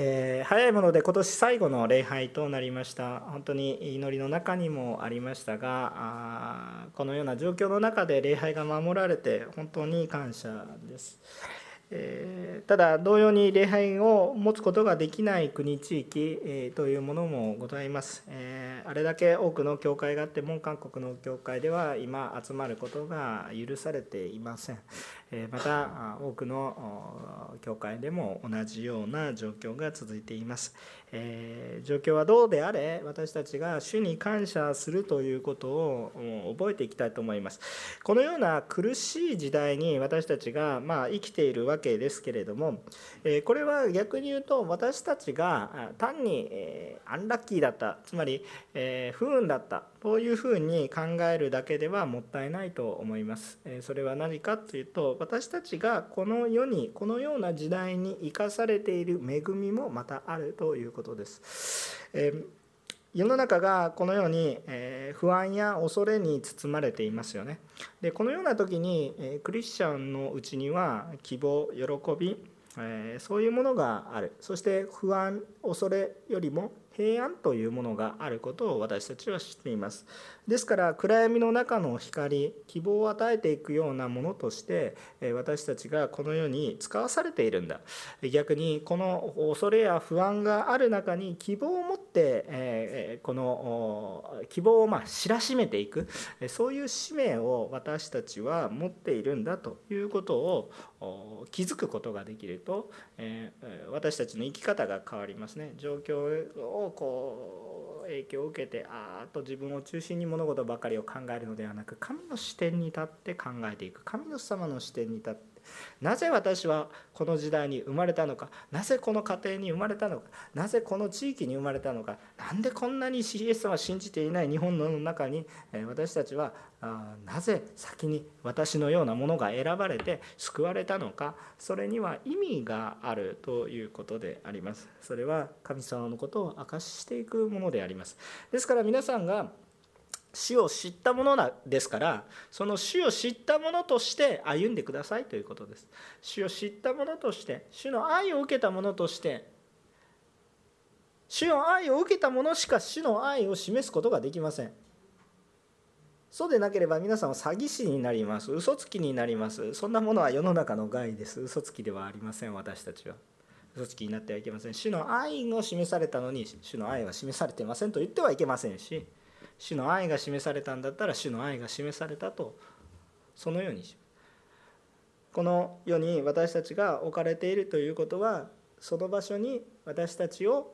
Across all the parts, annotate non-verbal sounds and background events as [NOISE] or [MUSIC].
えー、早いもので今年最後の礼拝となりました本当に祈りの中にもありましたがあこのような状況の中で礼拝が守られて本当に感謝です。えただ同様に礼拝を持つことができない国地域、というものもございます、えあれだけ多くの教会があっても韓国の教会では今集まることが許されていません、えまた多くの教会でも同じような状況が続いています。えー、状況はどうであれ私たちが主に感謝するということを覚えていきたいと思います。このような苦しい時代に私たちが、まあ、生きているわけですけれども、えー、これは逆に言うと私たちが単に、えー、アンラッキーだった。つまり、え不運だった。というふうに考えるだけではもったいないと思いますそれは何かというと私たちがこの世にこのような時代に生かされている恵みもまたあるということです。え世の中がこのように不安や恐れに包まれていますよね。でこのような時にクリスチャンのうちには希望喜びそういうものがあるそして不安恐れよりも平安というものがあることを私たちは知っています。ですから暗闇の中の光希望を与えていくようなものとして私たちがこの世に使わされているんだ。逆にこの恐れや不安がある中に希望を持ってこの希望をま知らしめていく。そういう使命を私たちは持っているんだということを気づくことができると私たちの生き方が変わりますね。状況をこう影響を受けてあーっと自分を中心に物事ばかりを考えるのではなく神の視点に立って考えていく。神の様の視点に立ってなぜ私はこの時代に生まれたのか？なぜこの家庭に生まれたのか？なぜこの地域に生まれたのか？何でこんなにイエス様を信じていない日本の中に？私たちはなぜ先に私のようなものが選ばれて救われたのか？それには意味があるということであります。それは神様のことを明かししていくものであります。ですから皆さんが死を知ったものですからその死を知ったものとして歩んでくださいということです。死を知ったものとして主の愛を受けたものとして主の愛を受けたものしか主の愛を示すことができません。そうでなければ皆さんは詐欺師になります。嘘つきになります。そんなものは世の中の害です。嘘つきではありません私たちは。嘘つきになってはいけません。主の愛を示されたのに主の愛は示されてませんと言ってはいけませんし主の愛が示されたんだったら主の愛が示されたとそのようにしこの世に私たちが置かれているということはその場所に私たちを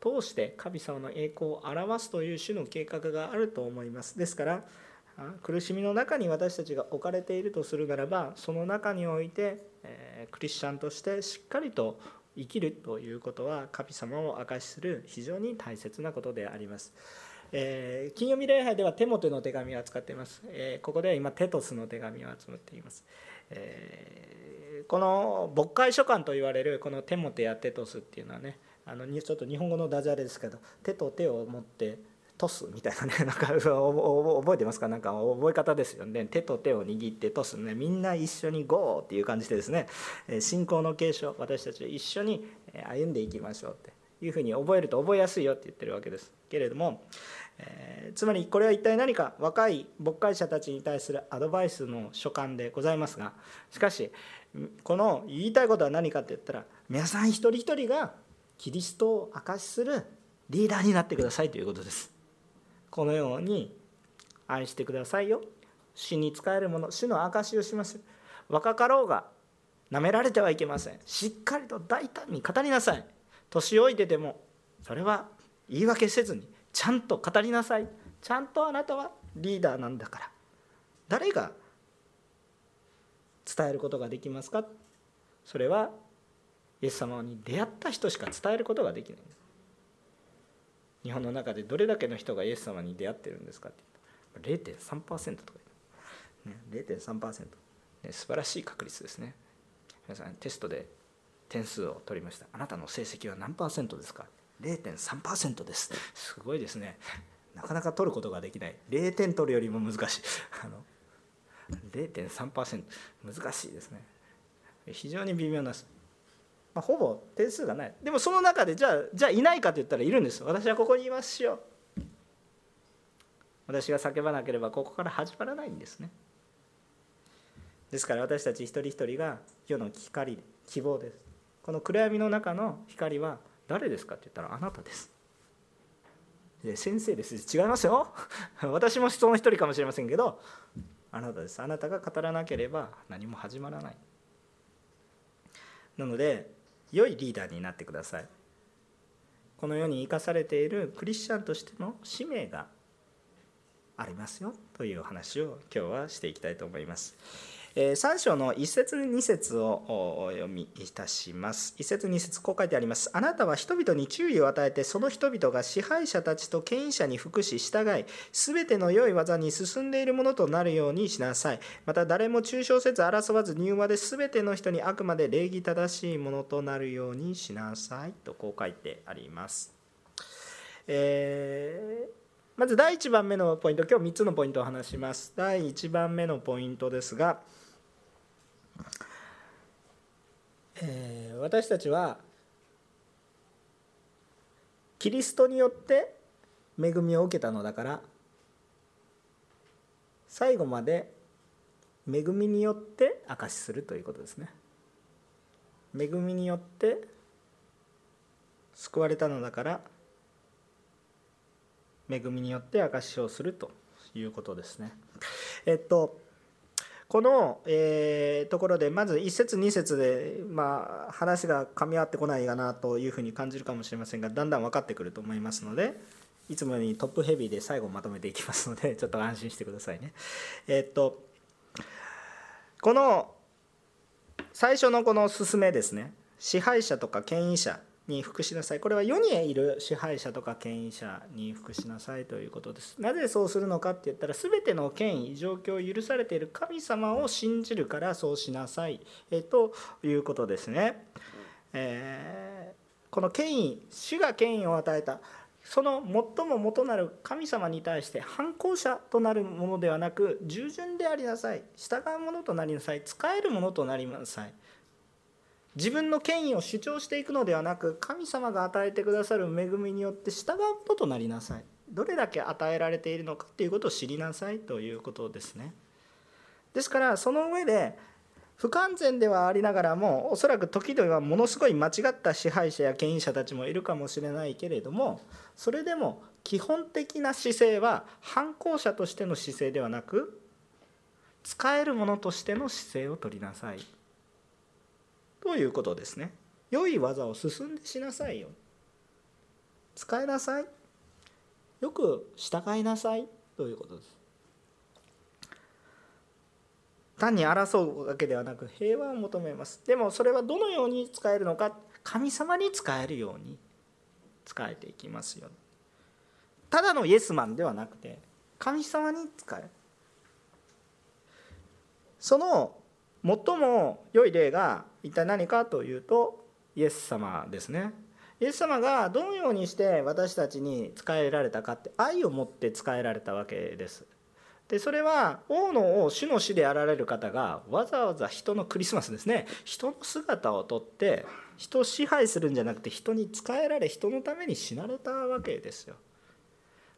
通して神様の栄光を表すという種の計画があると思いますですから苦しみの中に私たちが置かれているとするならばその中においてクリスチャンとしてしっかりと生きるということは神様を証しする非常に大切なことであります。えー、金曜日礼拝ではテモテの手紙を扱っています、えー、ここでは今テトスの手紙を集めています、えー、この牧会書簡と言われるこのテモテやテトスっていうのはねあのちょっと日本語のダジャレですけど手と手を持ってトスみたいなね [LAUGHS] なんか覚えてますか？なんか覚え方ですよね。手と手を握ってトスね。みんな一緒にゴーっていう感じでですね。信仰の継承。私たち一緒に歩んでいきましょうっていうふうに覚えると覚えやすいよって言ってるわけです。けれどもえー、つまりこれは一体何か若い牧会者たちに対するアドバイスの書簡でございますがしかしこの言いたいことは何かって言ったら皆さん一人一人がキリストを証しするリーダーになってくださいということです。このように愛してくださいよ。死に仕えるもの主の証しをします。若かろうがなめられてはいけません。しっかりと大胆に語りなさい。年老いててもそれは言い訳せずにちゃんと語りなさい。ちゃんとあなたはリーダーなんだから。誰が伝えることができますか？それはイエス様に出会った人しか伝えることができない。日本の中でどれだけの人がイエス様に出会ってるんですか？って0.3%とか、ね、0.3%、ね、素晴らしい確率ですね。皆さんテストで点数を取りました。あなたの成績は何パーセントですか？0.3%です。すごいですね。なかなか取ることができない。0点取るよりも難しい。あの0.3%難しいですね。非常に微妙なまあ、ほぼ点数がない。でもその中でじゃあじゃあいないかと言ったらいるんです私はここにいますよ。私が叫ばなければここから始まらないんですね。ですから私たち一人一人が世の光希望です。この暗闇の中の光は誰ですかって言ったらあなたです。で先生です。違いますよ。[LAUGHS] 私もその一人かもしれませんけどあなたです。あなたが語らなければ何も始まらない。なので良いリーダーになってください。この世に生かされているクリスチャンとしての使命がありますよ。という話を今日はしていきたいと思います。3章の1節2節をお読みいたします。1節2節こう書いてあります。あなたは人々に注意を与えてその人々が支配者たちと権威者に服し従い全ての良い技に進んでいるものとなるようにしなさい。また誰も抽象せず争わず柔和で全ての人にあくまで礼儀正しいものとなるようにしなさい。とこう書いてあります。えーまず第1番目のポイント今日3つのポイントを話します。第1番目のポイントですがえー、私たちはキリストによって恵みを受けたのだから最後まで恵みによって証しするということですね。恵みによって救われたのだから恵みによって証しをするということですね。えっとこの、えー、ところでまず1節2節で、まあ、話が噛み合ってこないかなというふうに感じるかもしれませんがだんだん分かってくると思いますのでいつもよりトップヘビーで最後まとめていきますので [LAUGHS] ちょっと安心してくださいね。えー、っとこの最初のこの勧めですね支配者とか権威者に服しなさい。これは世にいる支配者とか権威者に服しなさいということです。なぜそうするのかって言ったら全ての権威状況を許されている神様を信じるからそうしなさい、えということですね、えー、この権威主が権威を与えたその最も元なる神様に対して反抗者となるものではなく従順でありなさい。従うものとなりなさい。使えるものとなりなさい。自分の権威を主張していくのではなく神様が与えてくださる恵みによって従うこととなりなさい。どれだけ与えられているのかっていうことを知りなさいということですね。ですからその上で不完全ではありながらもおそらく時々はものすごい間違った支配者や権威者たちもいるかもしれないけれどもそれでも基本的な姿勢は反抗者としての姿勢ではなく使えるものとしての姿勢を取りなさい。ということですね。良い技を進んでしなさいよ。使いなさい。よく従いなさいということです。単に争うわけではなく平和を求めます。でもそれはどのように使えるのか神様に使えるように使えていきますよ。ただのイエスマンではなくて神様に使え。その最も良い例が一体何かというとイエス様ですね。イエス様がどのようにして私たちに仕えられたかって愛を持って仕えられたわけです。でそれは王の王主の死であられる方がわざわざ人のクリスマスですね。人の姿をとって人を支配するんじゃなくて人に仕えられ人のために死なれたわけですよ。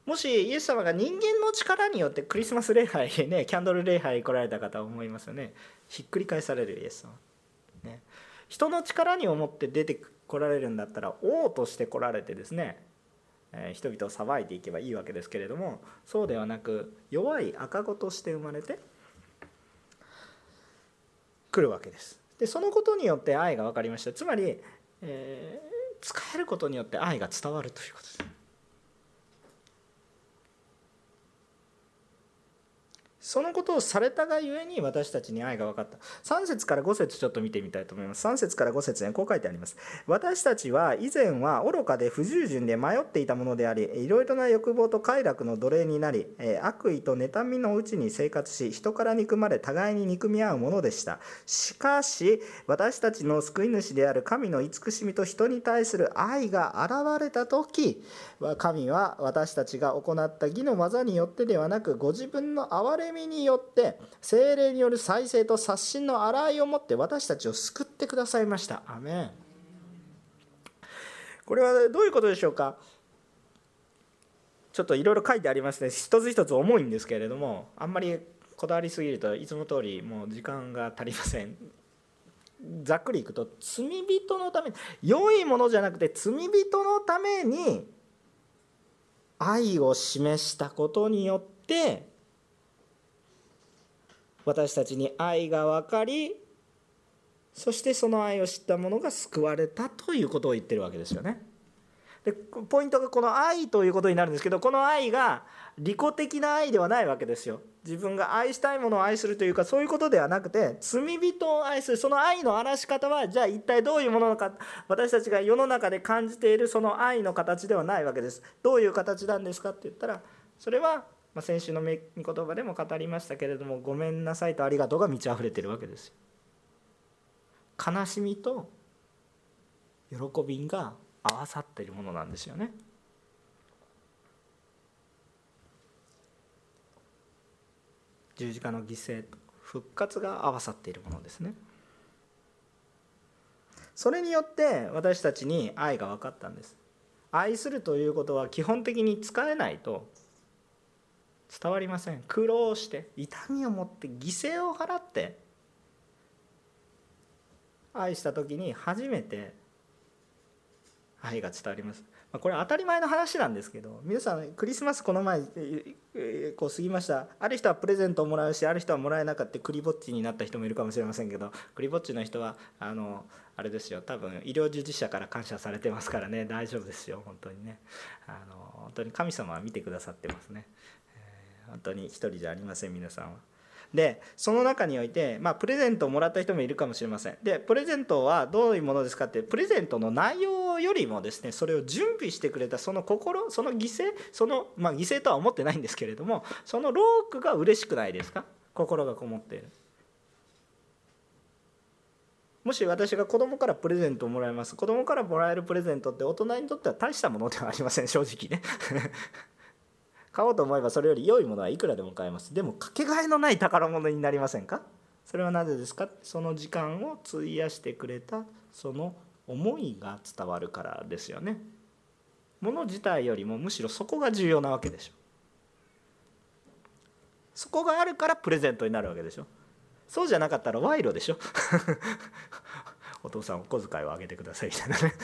もしイエス様が人間の力によってクリスマス礼拝ねキャンドル礼拝来られた方は思いますよね。ひっくり返されるイエス様、人の力に思って出てこられるんだったら王として来られてですね、人々を裁いていけばいいわけですけれどもそうではなく弱い赤子として生まれて来るわけです。でそのことによって愛が分かりました。つまり、えー、使えることによって愛が伝わるということです。そのことをされたがゆえに私たちに愛が分かった。3節から5節ちょっと見てみたいと思います。3節から5節にこう書いてあります。私たちは以前は愚かで不従順で迷っていたものでありいろいろな欲望と快楽の奴隷になり悪意と妬みのうちに生活し人から憎まれ互いに憎み合うものでした。しかし私たちの救い主である神の慈しみと人に対する愛が現れた時神は私たちが行った義の技によってではなくご自分の憐れみによって精霊による再生と刷新の洗いをもって私たちを救ってくださいました。アメン。これはどういうことでしょうか？ちょっといろいろ書いてありますね。一つ一つ重いんですけれどもあんまりこだわりすぎるといつも通りもう時間が足りません。ざっくりいくと罪人のために良いものじゃなくて罪人のために愛を示したことによって私たちに愛が分かりそしてその愛を知った者が救われたということを言ってるわけですよね。でポイントがこの愛ということになるんですけどこの愛が利己的な愛ではないわけですよ。自分が愛したいものを愛するというかそういうことではなくて罪人を愛するその愛の表し方はじゃあ一体どういうもののか私たちが世の中で感じているその愛の形ではないわけです。どういう形なんですかって言ったらそれはま先週の御言葉でも語りましたけれども「ごめんなさい」と「ありがとう」が満ち溢れてるわけです。悲しみと喜びが合わさっているものなんですよね。十字架の犠牲と復活が合わさっているものですね。それによって私たちに愛が分かったんです。愛するということは基本的に使えないと伝わりません苦労して痛みを持って犠牲を払って愛した時に初めて愛が伝わりますまこれ当たり前の話なんですけど皆さんクリスマスこの前こう過ぎました。ある人はプレゼントをもらうしある人はもらえなかったクリぼっちになった人もいるかもしれませんけどクリぼっちの人はあのあれですよ。多分医療従事者から感謝されてますからね。大丈夫ですよ。本当にね。あの本当に神様は見てくださってますね、えー、本当に一人じゃありません皆さんは。でその中において、まあ、プレゼントをもらった人もいるかもしれません。でプレゼントはどういうものですかってプレゼントの内容よりもですねそれを準備してくれたその心その犠牲その、まあ、犠牲とは思ってないんですけれどもそのロークが嬉しくないですか？心がこもっている。もし私が子供からプレゼントをもらいます。子供からもらえるプレゼントって大人にとっては大したものではありません。正直ね。[LAUGHS] 買おうと思えばそれより良いものはいくらでも買えます。でもかけがえのない宝物になりませんか？それはなぜですか？その時間を費やしてくれたその思いが伝わるからですよね。物自体よりもむしろそこが重要なわけでしょ。そこがあるからプレゼントになるわけでしょ。そうじゃなかったら賄賂でしょ。[LAUGHS] お父さんお小遣いをあげてくださいみたいなね。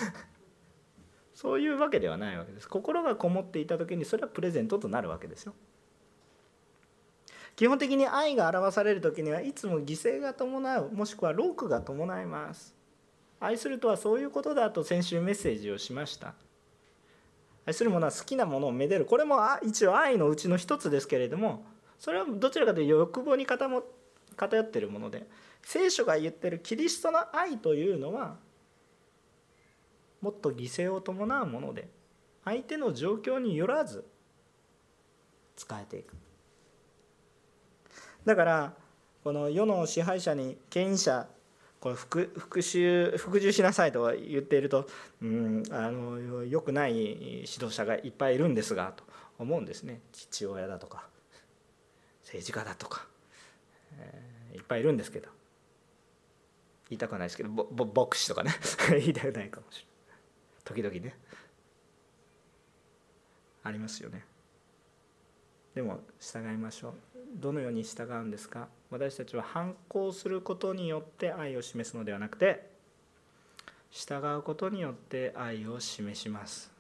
そういうわけではないわけです。心がこもっていた時にそれはプレゼントとなるわけですよ。基本的に愛が表される時にはいつも犠牲が伴うもしくはロークが伴います。愛するとはそういうことだと先週メッセージをしました。愛する者は好きなものをめでる。これも一応愛のうちの一つですけれどもそれはどちらかというと欲望に偏っているもので聖書が言ってるキリストの愛というのはもっと犠牲を伴うもので相手の状況によらず使えていく。だからこの世の支配者に権威者これ復復讐服従しなさいと言っていると、うん、あのよくない指導者がいっぱいいるんですがと思うんですね。父親だとか政治家だとか、えー、いっぱいいるんですけど。言いたくないですけどぼぼ牧師とかね。[LAUGHS] 言いたくないかもしれない。時々ね。ありますよね。でも従いましょう。どのように従うんですか？私たちは反抗することによって愛を示すのではなくて従うことによって愛を示します。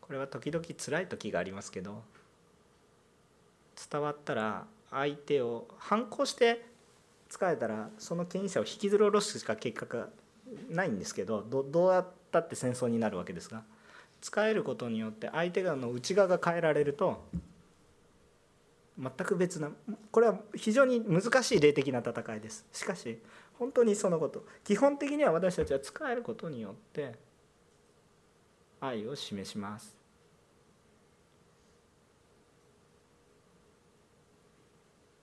これは時々辛い時がありますけど伝わったら相手を反抗して使えたらその権威者を引きずり下ろすしか結果がないんですけどどうやったって戦争になるわけですが使えることによって相手側の内側が変えられると全く別なこれは非常に難しい霊的な戦いです。しかし本当にそのこと。基本的には私たちは使えることによって愛を示します。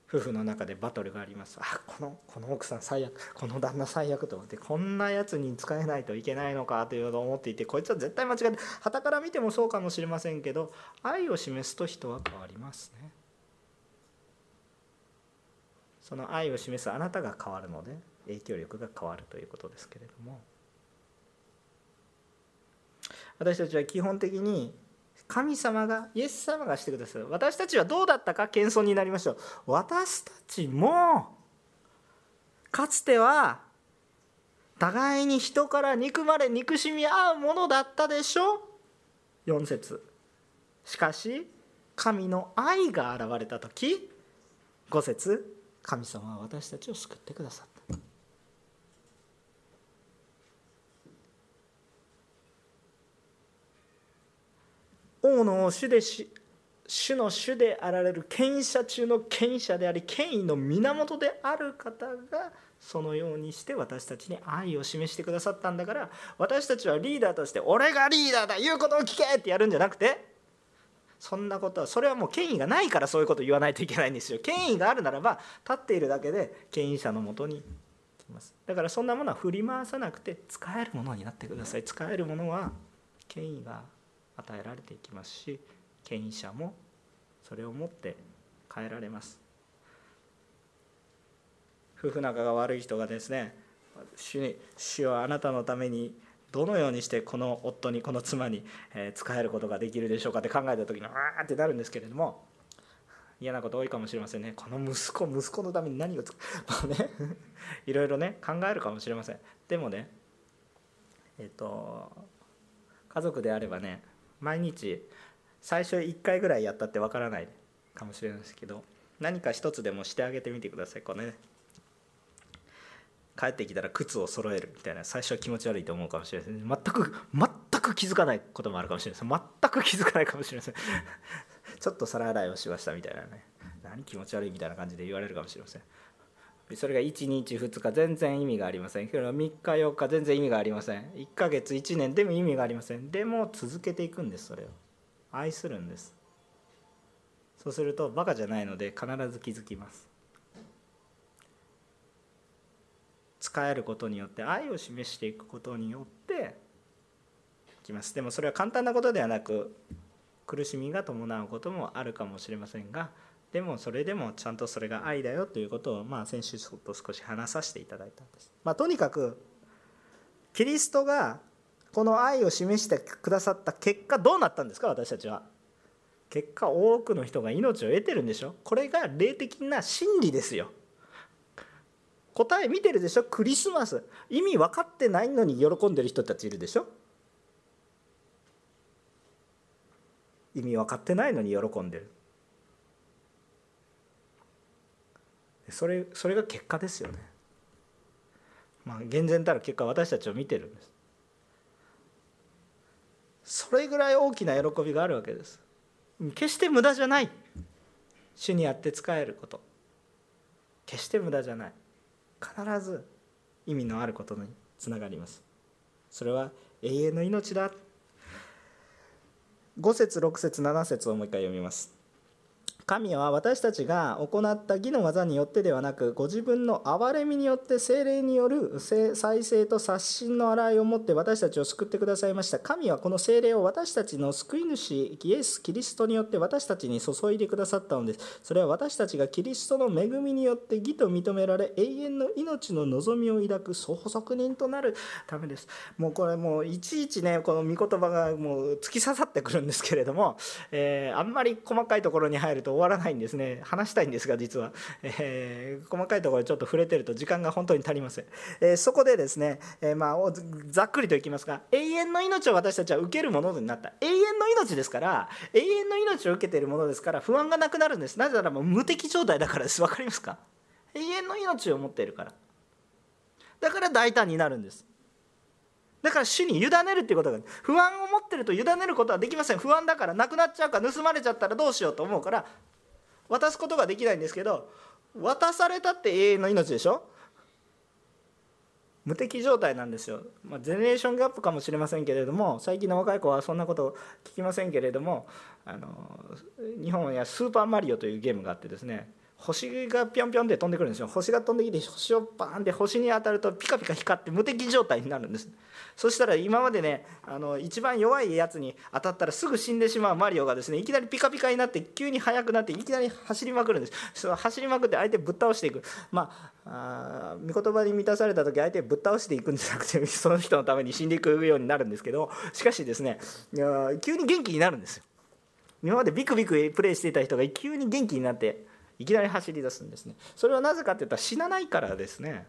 夫婦の中でバトルがあります。あこのこの奥さん最悪この旦那最悪と思ってこんなやつに使えないといけないのかというのを思っていてこいつは絶対間違ってはたから見てもそうかもしれませんけど愛を示すと人は変わりますね。その愛を示すあなたが変わるので影響力が変わるということですけれども。私たちは基本的に神様がイエス様がしてくださる。私たちはどうだったか謙遜になりましょう。私たちもかつては互いに人から憎まれ憎しみ合うものだったでしょ4節。しかし神の愛が現れた時。5節。神様は私たちを救ってくださった王の主でし主の主であられる権威者中の権威者であり権威の源である方がそのようにして私たちに愛を示してくださったんだから私たちはリーダーとして「俺がリーダーだ言うことを聞け!」ってやるんじゃなくてそんなことはそれはもう権威がないからそういうことを言わないといけないんですよ。権威があるならば立っているだけで権威者のもとに来ます。だからそんなものは振り回さなくて使えるものになってください。使えるものは権威が与えられていきますし権威者もそれを持って変えられます。夫婦仲が悪い人がですね主に主はあなたのためにどのようにしてこの夫にこの妻に使えることができるでしょうかって考えた時にあーってなるんですけれども嫌なこと多いかもしれませんね。この息子息子のために何をつく [LAUGHS] まあね [LAUGHS] いろいろね考えるかもしれません。でもねえっと家族であればね毎日最初1回ぐらいやったってわからないかもしれないですけど何か一つでもしてあげてみてください。これね帰ってきたら靴を揃えるみたいな最初は気持ち悪いと思うかもしれないですね全く全く気づかないこともあるかもしれないです全く気づかないかもしれません。[LAUGHS] ちょっと皿洗いをしましたみたいなね。何気持ち悪いみたいな感じで言われるかもしれません。それが1日2日全然意味がありません。けど3日4日全然意味がありません。1ヶ月1年でも意味がありません。でも続けていくんですそれを。愛するんです。そうするとバカじゃないので必ず気づきます。使えることによって愛を示していくことによってきます。でもそれは簡単なことではなく苦しみが伴うこともあるかもしれませんがでもそれでもちゃんとそれが愛だよということを、まあ、先週ちょっと少し話させていただいたんです、まあ、とにかくキリストがこの愛を示してくださった結果どうなったんですか？私たちは。結果多くの人が命を得てるんでしょ？これが霊的な真理ですよ。答え見てるでしょ？クリスマス。意味分かってないのに喜んでる人たちいるでしょ？意味分かってないのに喜んでる。それそれが結果ですよね。まあ厳然たる結果私たちを見てるんです。それぐらい大きな喜びがあるわけです。決して無駄じゃない。主にあって使えること。決して無駄じゃない。必ず意味のあることにつながります。それは永遠の命だ。5節6節7節をもう一回読みます。神は私たちが行った義の技によってではなくご自分の憐れみによって精霊による再生と刷新の洗いをもって私たちを救ってくださいました。神はこの精霊を私たちの救い主イエス・キリストによって私たちに注いでくださったのです。それは私たちがキリストの恵みによって義と認められ永遠の命の望みを抱く相続人となるためです。もうこれもういちいちねこの御言葉がもう突き刺さってくるんですけれども、えー、あんまり細かいところに入ると終わらないんですね。話したいんですが実は、えー、細かいところちょっと触れてると時間が本当に足りません、えー、そこでですね、えー、まあ、ざっくりといきますが永遠の命を私たちは受けるものになった。永遠の命ですから永遠の命を受けているものですから不安がなくなるんです。なぜならもう無敵状態だからです。分かりますか？永遠の命を持っているから。だから大胆になるんです。だから主に委ねるっていうことが不安を持ってると委ねることはできません。不安だからなくなっちゃうか盗まれちゃったらどうしようと思うから渡すことができないんですけど渡されたって永遠の命でしょ？無敵状態なんですよ、まあ、ゼネレーションギャップかもしれませんけれども最近の若い子はそんなこと聞きませんけれどもあの日本や「スーパーマリオ」というゲームがあってですね星がぴょんぴょんで飛んでくるんですよ。星が飛んできて星をバーンって星に当たるとピカピカ光って無敵状態になるんです。そしたら今までねあの一番弱いやつに当たったらすぐ死んでしまうマリオがですねいきなりピカピカになって急に速くなっていきなり走りまくるんです。その走りまくって相手ぶっ倒していく。まあ御言葉に満たされた時相手ぶっ倒していくんじゃなくて [LAUGHS] その人のために死んでいくようになるんですけどしかしですね急に元気になるんですよ。今までビクビクプレイしていた人が急に元気になっていきなり走り出すんですね。それはなぜかっていったら死なないからですね。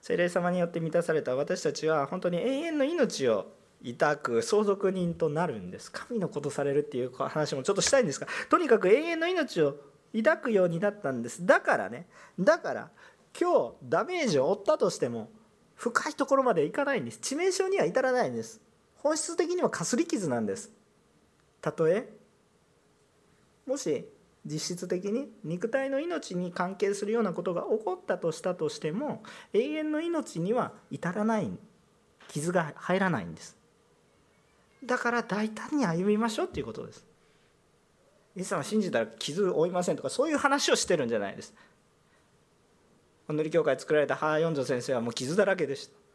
聖霊様によって満たされた私たちは本当に永遠の命を抱く相続人となるんです。神のことされるっていう話もちょっとしたいんですがとにかく永遠の命を抱くようになったんです。だからねだから今日ダメージを負ったとしても深いところまでいかないんです。致命傷には至らないんです。本質的にはかすり傷なんです。たとえもし実質的に肉体の命に関係するようなことが起こったとしたとしても永遠の命には至らない傷が入らないんです。だから大胆に歩みましょうっていうことです。イエス様信じたら傷を負いませんとかそういう話をしてるんじゃないです。塗り教会作られたハーヨンジョ先生はもう傷だらけでした。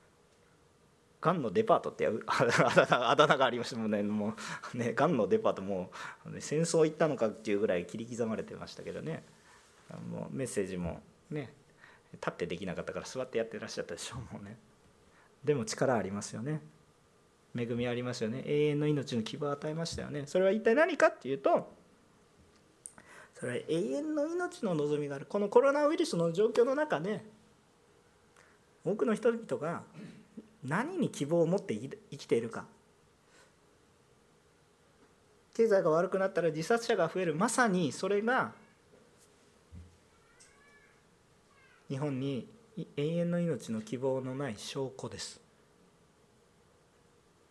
がんのデパートってあだ名がありましたもんね。もうねがんのデパートもう戦争行ったのかっていうぐらい切り刻まれてましたけどね。もうメッセージもね立ってできなかったから座ってやってらっしゃったでしょうもうね。でも力ありますよね。恵みありますよね。永遠の命の希望を与えましたよね。それは一体何かっていうとそれは永遠の命の望みがある。このコロナウイルスの状況の中で多くの人々が何に希望を持って生きているか。経済が悪くなったら自殺者が増える。まさにそれが日本に永遠の命の希望のない証拠です。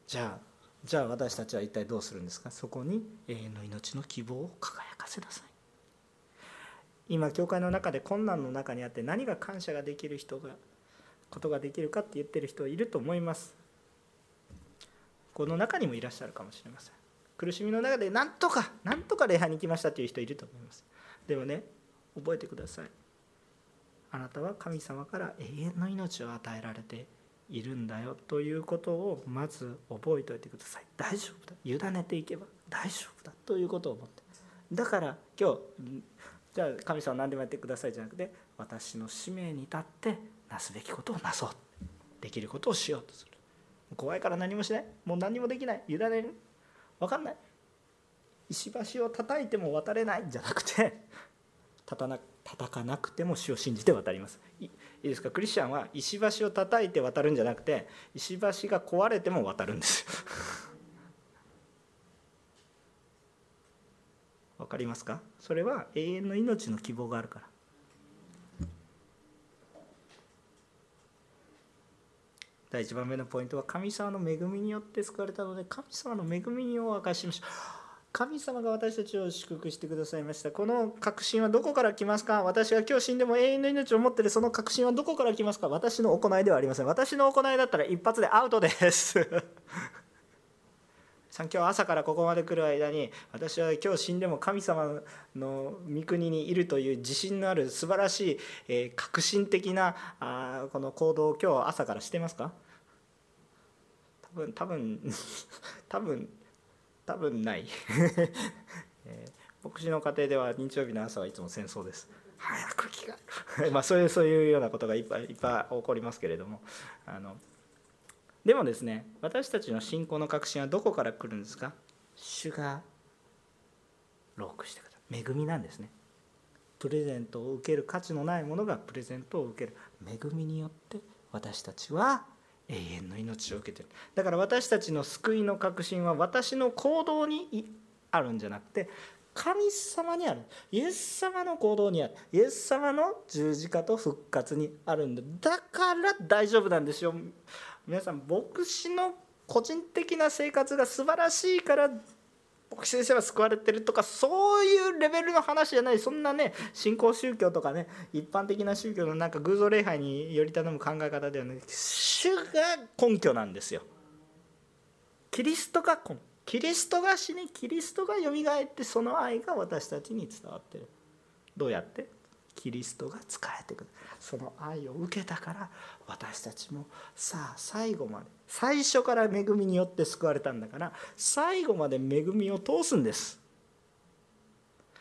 じゃあじゃあ私たちは一体どうするんですか？そこに永遠の命の希望を輝かせなさい。今教会の中で困難の中にあって何が感謝ができる人がことができるかって言ってる人いると思います。この中にもいらっしゃるかもしれません。苦しみの中で何とか何とか礼拝に行きましたという人いると思います。でもね覚えてください。あなたは神様から永遠の命を与えられているんだよということをまず覚えておいてください。大丈夫だ。委ねていけば大丈夫だということを思って。だから今日じゃあ神様何でもやってくださいじゃなくて私の使命に立ってなすべきことをなそう。できることをしようとする。怖いから何もしない。もう何もできない。委ねる。分かんない。石橋を叩いても渡れない。じゃなくて叩な叩かなくても死を信じて渡ります。いいですか？クリスチャンは石橋を叩いて渡るんじゃなくて石橋が壊れても渡るんです。[LAUGHS] よ分かりますか？それは永遠の命の希望があるから。第1番目のポイントは神様の恵みによって救われたので神様の恵みを明かしましょう。神様が私たちを祝福してくださいました。この確信はどこから来ますか？私が今日死んでも永遠の命を持っているその確信はどこから来ますか？私の行いではありません。私の行いだったら一発でアウトです。今日朝からここまで来る間に私は今日死んでも神様の御国にいるという自信のある素晴らしい、えー、革新的なあこの行動を今日朝からしてますか？多分多分 [LAUGHS] 多分多分ない、[LAUGHS] えー、牧師の家庭では日曜日の朝はいつも戦争です。早く着替えるまあそういうそういうようなことがいっぱいいっぱい起こりますけれどもあのでもですね私たちの信仰の確信はどこから来るんですか？主がロークしてください恵みなんですね。プレゼントを受ける価値のないものがプレゼントを受ける。恵みによって私たちは永遠の命を受けてる。だから私たちの救いの確信は私の行動にあるんじゃなくて神様にある。イエス様の行動にある。イエス様の十字架と復活にあるんだだから大丈夫なんですよ。皆さん牧師の個人的な生活が素晴らしいから牧師先生は救われてるとかそういうレベルの話じゃない。そんなね新興宗教とかね一般的な宗教のなんか偶像礼拝により頼む考え方ではなくて主が根拠なんですよ。キリストが根。キリストが死にキリストがよみがえってその愛が私たちに伝わってる。どうやって？キリストが仕えてくる。その愛を受けたから私たちもさあ最後まで最初から恵みによって救われたんだから最後まで恵みを通すんです。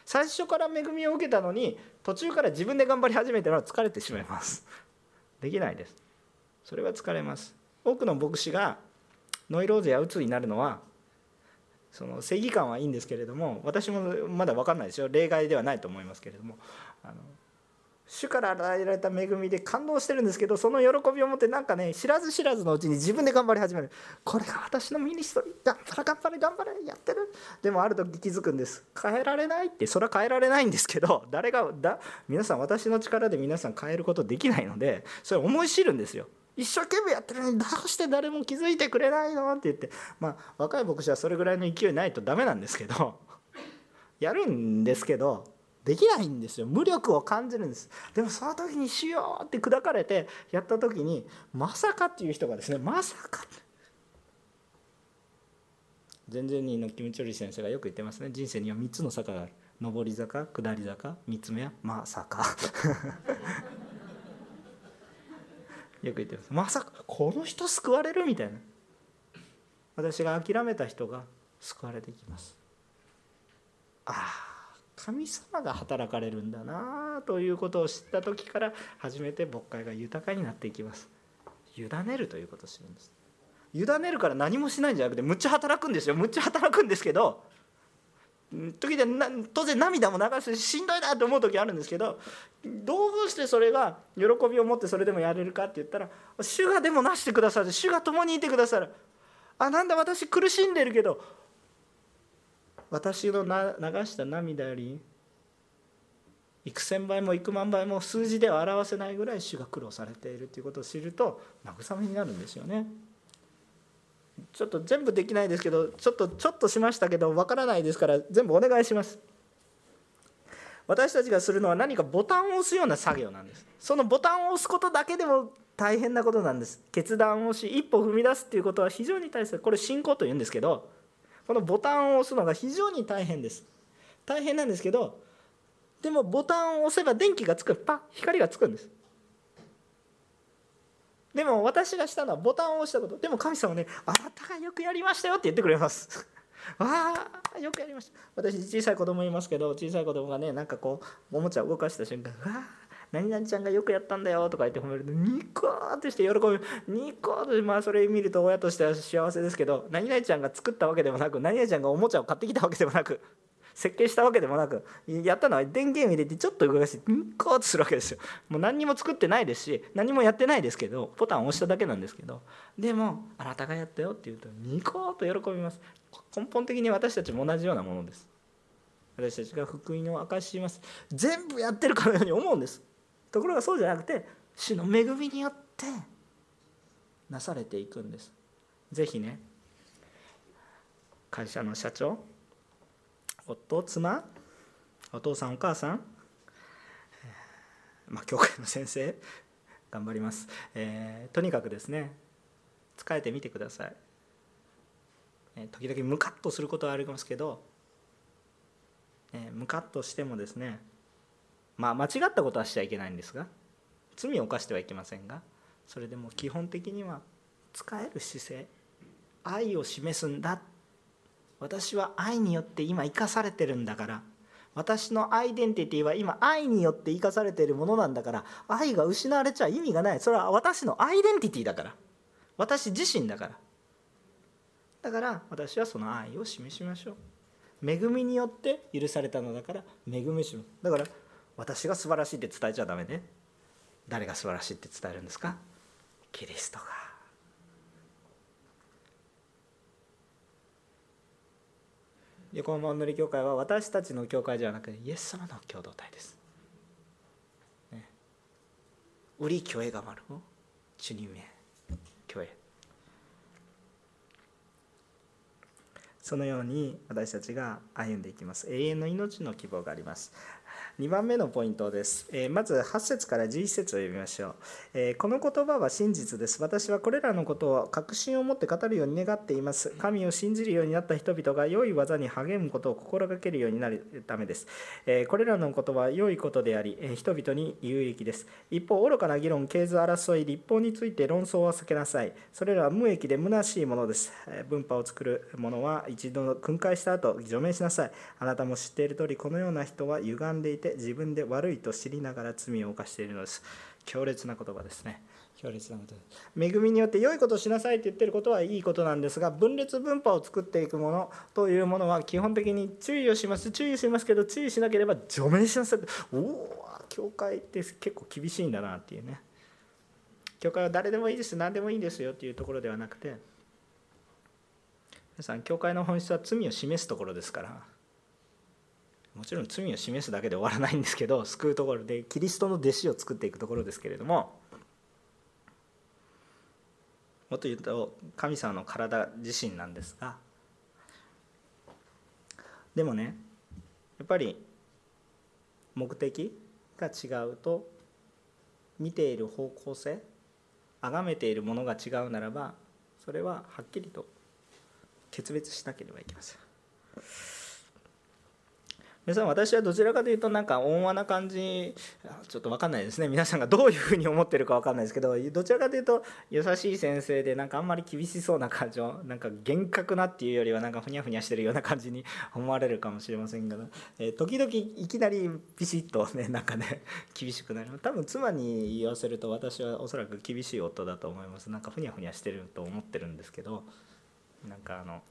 最初から恵みを受けたのに途中から自分で頑張り始めたら疲れてしまいます。できないです。それは疲れます。多くの牧師がノイローゼやうつになるのはその正義感はいいんですけれども私もまだ分かんないですよ。例外ではないと思いますけれどもあの主から与えられた恵みで感動してるんですけどその喜びを持ってなんかね知らず知らずのうちに自分で頑張り始める。これが私のミニストリー。頑張れ頑張れ。頑張れ。やってるでもある時気づくんです変えられ。ないってそれ。は変えられ。ないんですけど誰がだ皆さん私の力で皆さん変えることできないのでそれ。思い知るんですよ一生懸命やってるのにどうして誰も気づいてくれ。ないのって言ってまあ若い牧師はそれ。ぐらいの勢いないとダメなんですけどやるんですけどできないんですよ。無力を感じるんです。でもその時に「しよう」って砕かれてやった時にまさかっていう人がですねまさか全然にのキム・チョリ先生がよく言ってますね。人生には3つの坂がある。上り坂下り坂3つ目はまさか。[LAUGHS] よく言ってます。まさかこの人救われるみたいな。私が諦めた人が救われていきます。ああ神様が働かれるんだなということを知った時から初めて牧会が豊かになっていきます。委ねるということを知るんです。委ねるから何もしないんじゃなくてむっちゃ働くんですよ。むっちゃ働くんですけど時で当然涙も流すししんどいなと思う時あるんですけどどうしてそれが喜びを持ってそれでもやれるかって言ったら主がでもなしてくださる。主が共にいてくださる。あなんだ私苦しんでるけど私の流した涙より幾千倍も幾万倍も数字では表せないぐらい主が苦労されているということを知ると慰めになるんですよね。ちょっと全部できないですけどちょっとちょっとしましたけどわからないですから全部お願いします。私たちがするのは何かボタンを押すような作業なんですそのボタンを押すことだけでも大変なことなんです決断をし一歩踏み出すっていうことは非常に大切これ信仰というんですけどこのボタンを押すのが非常に大変です。大変なんですけどでもボタンを押せば電気がつくパッ光がつくんです。でも私がしたのはボタンを押したこと。でも神様ねあなたがよくやりましたよって言ってくれます。わ [LAUGHS] あよくやりました。私小さい子供いますけど小さい子供がねなんかこうおもちゃを動かした瞬間「わあ何々ちゃんがよくやったんだよ」とか言って褒めるとニコーってして喜ぶ。ニコーってまあそれ見ると親としては幸せですけど何々ちゃんが作ったわけでもなく何々ちゃんがおもちゃを買ってきたわけでもなく設計したわけでもなくやったのは電源入れてちょっと動かしてニコーとするわけですよ。もう何にも作ってないですし何もやってないですけどボタンを押しただけなんですけどでもあなたがやったよって言うとニコーと喜びます。根本的に私たちも同じようなものです。私たちが福音を明かします。全部やってるかのように思うんです。ところがそうじゃなくて主の恵みによってなされていくんです。ぜひね会社の社長夫妻お父さんお母さんまあ教会の先生頑張ります、えー、とにかくですね疲れてみてください。時々ムカッとすることはありますけど、えムカッとしてもですねまあ間違ったことはしちゃいけないんですが罪を犯してはいけませんがそれでも基本的には使える姿勢愛を示すんだ。私は愛によって今生かされてるんだから私のアイデンティティは今愛によって生かされているものなんだから愛が失われちゃ意味がない。それは私のアイデンティティだから。私自身だから。だから私はその愛を示しましょう。恵みによって許されたのだから恵みしだから私が素晴らしいって伝えちゃダメね。誰が素晴らしいって伝えるんですか？キリストが。横浜マり教会は私たちの教会ではなくイエス様の共同体です。ね、売りが主そのように私たちが歩んでいきます。永遠の命の希望があります。2番目のポイントです、えまず8節から11節を読みましょう、えこの言葉は真実です。私はこれらのことを確信を持って語るように願っています。神を信じるようになった人々が良い技に励むことを心がけるようになるためです、えこれらのことは良いことであり、え人々に有益です。一方愚かな議論経図争い立法について論争は避けなさい。それらは無益で虚しいものです。文化を作る者は一度訓戒した後除名しなさい。あなたも知っている通りこのような人は歪んでいて自分で悪いと知りながら罪を犯しているのです。強烈な言葉ですね。強烈なこと。です恵みによって良いことをしなさいって言ってることはいいことなんですが分裂分派を作っていくもの。というものは基本的に注意をします。注意しますけど注意しなければ除名しなさい。おお教会って結構厳しいんだなっていうね。教会は誰でもいいです。何でもいいですよっていうところではなくて皆さん教会の本質は罪を示すところですから。もちろん罪を示すだけで終わらないんですけど [LAUGHS] 救うところでキリストの弟子を作っていくところですけれどももっと言うと神様の体自身なんですがでもねやっぱり目的が違うと見ている方向性崇めているものが違うならばそれははっきりと決別しなければいけません。皆さん私はどちらかというとなんか温和な感じちょっと分かんないですね。皆さんがどういうふうに思ってるか分かんないですけどどちらかというと優しい先生でなんかあんまり厳しそうな感情なんか厳格なっていうよりはなんかふにゃふにゃしてるような感じに [LAUGHS] 思われるかもしれませんが、えー、時々いきなりピシッとねなんかね [LAUGHS] 厳しくなる。多分妻に言わせると私はおそらく厳しい夫だと思います。なんかふにゃふにゃしてると思ってるんですけどなんかあの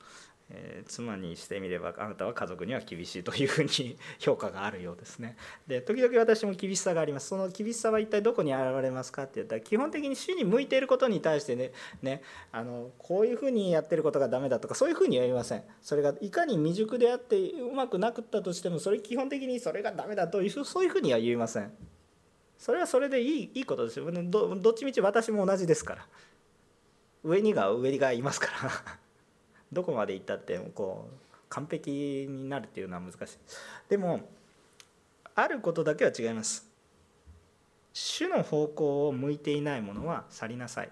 えー、妻にしてみればあなたは家族には厳しいというふうに評価があるようですね。で時々私も厳しさがあります。その厳しさは一体どこに現れますかって言ったら基本的に主に向いていることに対してねねあのこういうふうにやってることがダメだとかそういうふうには言いません。それがいかに未熟であってうまくなくったとしてもそれ基本的にそれがダメだというそういうふうには言いません。それはそれでいいいいことですよ。どどっちみち私も同じですから。上にが上がいますから。どこまで行ったってこう完璧になるっていうのは難しい。でもあることだけは違います。主の方向を向いていないものは去りなさい。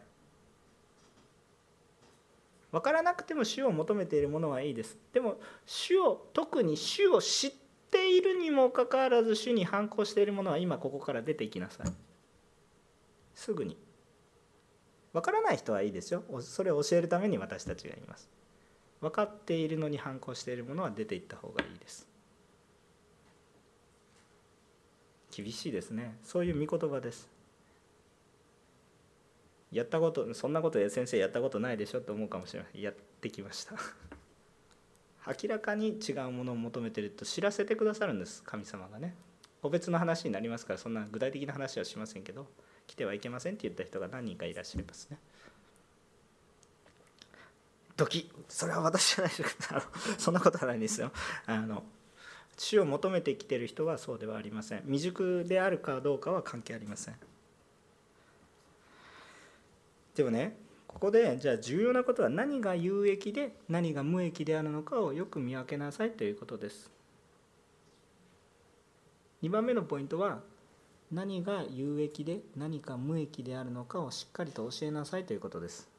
分からなくても主を求めているものはいいです。でも主を特に主を知っているにもかかわらず主に反抗しているものは今ここから出ていきなさい。すぐに。分からない人はいいですよ。それを教えるために私たちがいます。分かっているのに反抗しているものは出ていった方がいいです。厳しいですね。そういう御言葉です。やったことそんなこと先生やったことないでしょと思うかもしれない。やってきました。[LAUGHS] 明らかに違うものを求めてると知らせてくださるんです。神様がね。個別の話になりますからそんな具体的な話はしませんけど来てはいけませんって言った人が何人かいらっしゃいますね。時。それは私じゃないですあの [LAUGHS] そんなことはないんですよ。あの主を求めてきてる人はそうではありません。未熟であるかどうかは関係ありません。でもねここでじゃあ重要なことは何が有益で何が無益であるのかをよく見分けなさいということです。2番目のポイントは何が有益で何か無益であるのかをしっかりと教えなさいということです。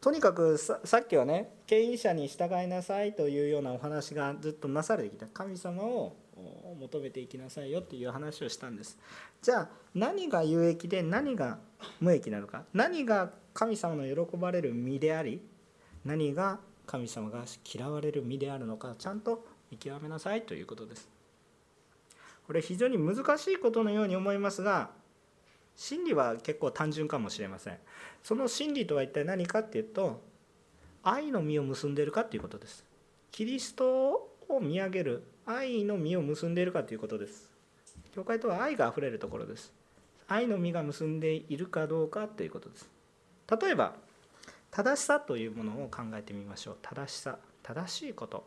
とにかくさっきはね経営者に従いなさいというようなお話がずっとなされてきた神様を求めていきなさいよっていう話をしたんです。じゃあ何が有益で何が無益なのか。何が神様の喜ばれる身であり何が神様が嫌われる身であるのかちゃんと見極めなさいということです。これ非常に難しいことのように思いますが真理は結構単純かもしれません。その真理とは一体何かっていうと愛の実を結んでいるかということです。キリストを見上げる愛の実を結んでいるかということです。教会とは愛があふれるところです。愛の実が結んでいるかどうかということです。例えば正しさというものを考えてみましょう。正しさ。正しいこと。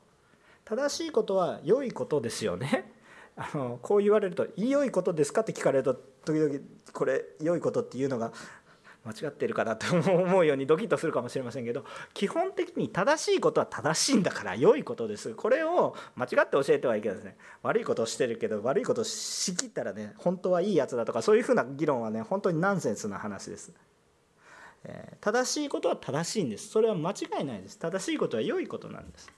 正しいことは良いことですよね。あのこう言われると「良いことですか?」って聞かれると時々これ良いことっていうのが間違ってるかなと思うようにドキッとするかもしれませんけど基本的に正しいことは正しいんだから良いことです。これを間違って教えてはいけないですね。悪いことをしてるけど悪いことをしきったらね本当はいいやつだとかそういうふうな議論はね本当にナンセンスな話です、え、正しいことは正しいんです。それは間違いないです。正しいことは良いことなんです。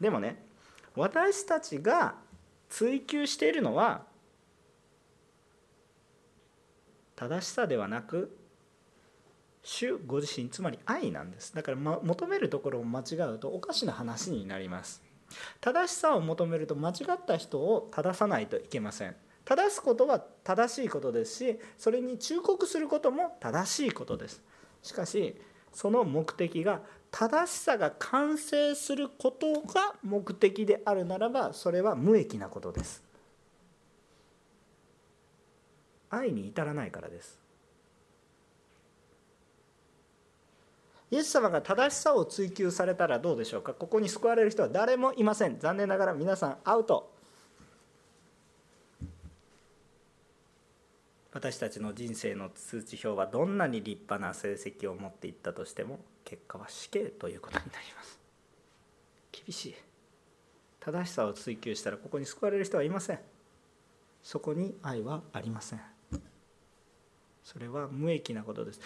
でもね私たちが追求しているのは正しさではなく主ご自身つまり愛なんです。だから、ま、求めるところを間違うとおかしな話になります。正しさを求めると間違った人を正さないといけません。正すことは正しいことですしそれに忠告することも正しいことです。しかしその目的が正しさが完成することが目的であるならばそれは無益なことです。愛に至らないからです。イエス様が正しさを追求されたらどうでしょうか？ここに救われる人は誰もいません。残念ながら皆さんアウト。私たちの人生の通知表はどんなに立派な成績を持っていったとしても結果は死刑ということになります。厳しい。正しさを追求したらここに救われる人はいません。そこに愛はありません。それは無益なことです。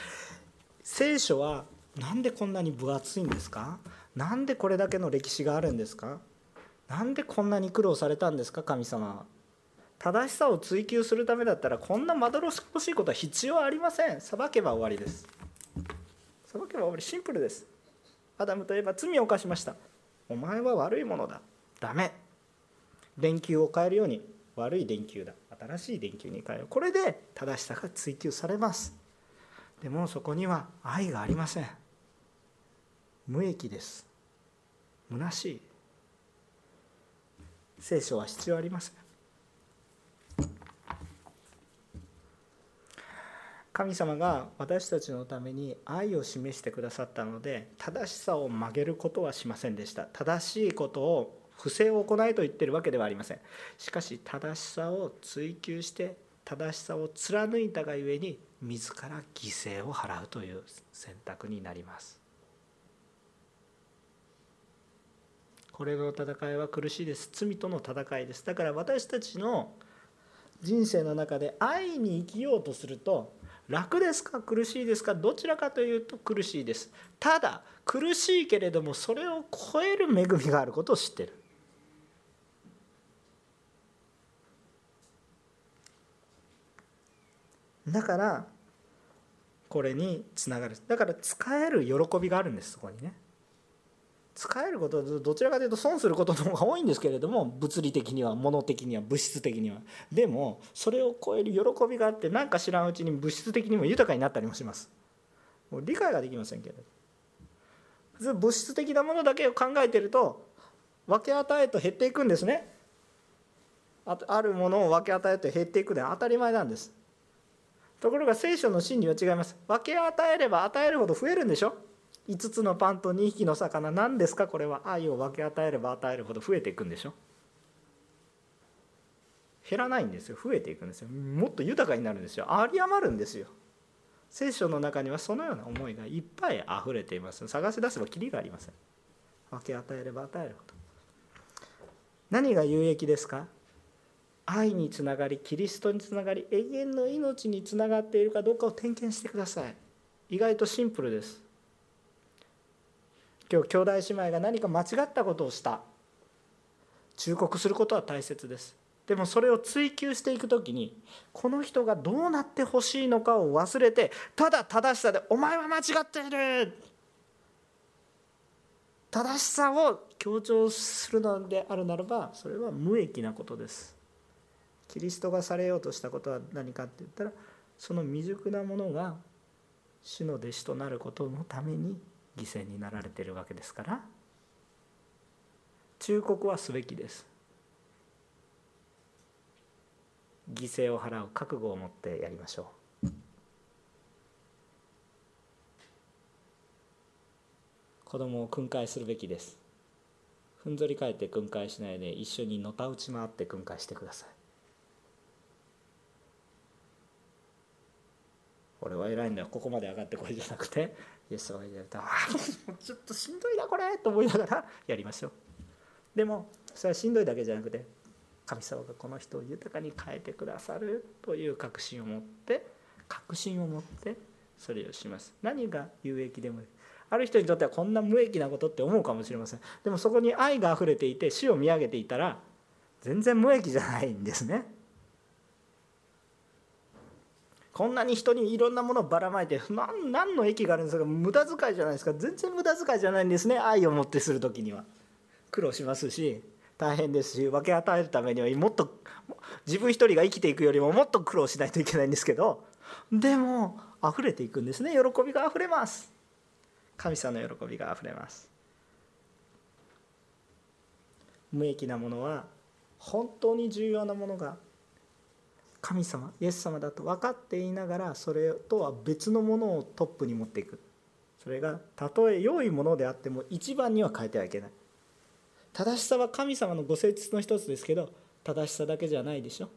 聖書はなんでこんなに分厚いんですか？なんでこれだけの歴史があるんですか？なんでこんなに苦労されたんですか？神様は。正しさを追求するためだったらこんなまどろしいことは必要ありません。裁けば終わりです。裁けば終わりシンプルです。アダムといえば罪を犯しました。お前は悪いものだ。ダメ。電球を変えるように。悪い電球だ。新しい電球に変えるこれで正しさが追求されます。でもそこには愛がありません。無益です。虚しい。聖書は必要ありません。神様が私たちのために愛を示してくださったので正しさを曲げることはしませんでした。正しいことを不正を行いと言ってるわけではありません。しかし正しさを追求して正しさを貫いたがゆえに自ら犠牲を払うという選択になります。これの戦いは苦しいです。罪との戦いです。だから私たちの人生の中で愛に生きようとすると楽ですか苦しいですか？どちらかというと苦しいです。ただ苦しいけれどもそれを超える恵みがあることを知ってる。だからこれにつながる。だから使える喜びがあるんですそこにね。使えることどちらかというと損することの方が多いんですけれども物理的には物的には物質的には。でもそれを超える喜びがあって何か知らんうちに物質的にも豊かになったりもします。もう理解ができませんけれど。普通物質的なものだけを考えてると分け与えと減っていくんですね。あるものを分け与えと減っていくで当たり前なんです。ところが聖書の真理は違います。分け与えれば与えるほど増えるんでしょ。5つのパンと2匹の魚何ですか？これは。愛を分け与えれば与えるほど増えていくんでしょ？減らないんですよ。増えていくんですよ。もっと豊かになるんですよ。有り余るんですよ。聖書の中にはそのような思いがいっぱい溢れています。探し出せばきりがありません。分け与えれば与えるほど何が有益ですか？愛につながりキリストにつながり永遠の命につながっているかどうかを点検してください。意外とシンプルです。今日兄弟姉妹が何か間違ったことをした。忠告することは大切です。でもそれを追求していく時にこの人がどうなってほしいのかを忘れてただ正しさで「お前は間違っている!」正しさを強調するのであるならばそれは無益なことです。キリストがされようとしたことは何かって言ったらその未熟なものが主の弟子となることのために犠牲になられているわけですから忠告はすべきです。犠牲を払う覚悟を持ってやりましょう。子供を訓戒するべきです。ふんぞり返って訓戒しないで一緒にのたうち回って訓戒してください。俺は偉いんだよ。ここまで上がってこいじゃなくて。イエス様が言われた「あ [LAUGHS] ちょっとしんどいなこれ」と思いながらやりましょう。でもそれはしんどいだけじゃなくて神様がこの人を豊かに変えてくださるという確信を持って確信を持ってそれをします。何が有益でもある人にとってはこんな無益なことって思うかもしれません。でもそこに愛があふれていて死を見上げていたら全然無益じゃないんですね。こんなに人にいろんなものをばらまいて何何の益があるんですか？無駄遣いじゃないですか。全然無駄遣いじゃないんですね。愛を持ってする時には。苦労しますし大変ですし分け与えるためにはもっと自分一人が生きていくよりももっと苦労しないといけないんですけどでも溢れていくんですね。喜びが溢れます。神様の喜びが溢れます。無益なものは本当に重要なものが神様イエス様だと分かっていながらそれとは別のものをトップに持っていく。それがたとえ良いものであっても一番には変えてはいけない。正しさは神様のご性質の一つですけど正しさだけじゃないでしょ。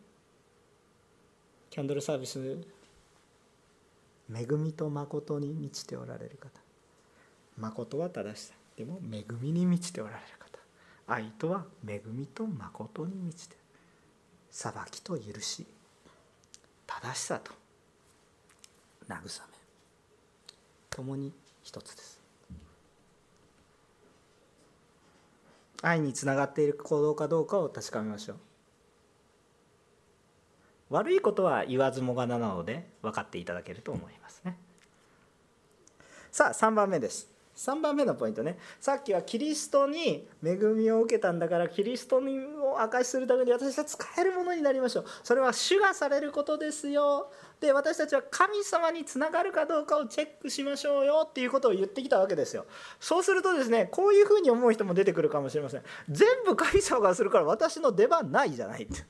キャンドルサービス恵みと誠に満ちておられる方。誠は正しさ。でも恵みに満ちておられる方。愛とは恵みと誠に満ちて。裁きと許し。正しさと。慰め。共に一つです。愛につながっている行動かどうかを確かめましょう。悪いことは言わずもがななので分かっていただけると思いますね。さあ3番目です。3番目のポイントね。さっきはキリストに恵みを受けたんだからキリストを証しするために私は使えるものになりましょう。それは主がされることですよ。で私たちは神様につながるかどうかをチェックしましょうよ。っていうことを言ってきたわけですよ。そうするとですねこういうふうに思う人も出てくるかもしれません。全部神様がするから私の出番ないじゃない。って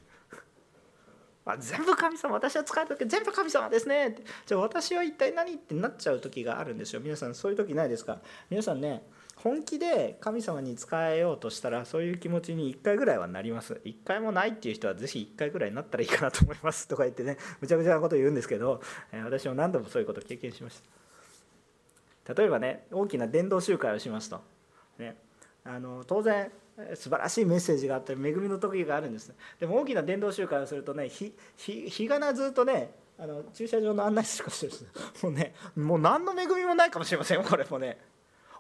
あ全部神様私は使う時全部神様ですね。ってじゃあ私は一体何ってなっちゃう時があるんですよ。皆さんそういう時ないですか？皆さんね本気で神様に使えようとしたらそういう気持ちに1回ぐらいはなります。1回もないっていう人はぜひ1回ぐらいになったらいいかなと思います。とか言ってねむちゃくちゃなこと言うんですけど私も何度もそういうことを経験しました。例えばね大きな伝道集会をしますと、ね、あの当然素晴らしいメッセージがあったり恵みの時があるんです。でも大きな伝道集会をするとね日がなずっとねあの駐車場の案内しかしてるんです。もうねもう何の恵みもないかもしれませんよこれもね。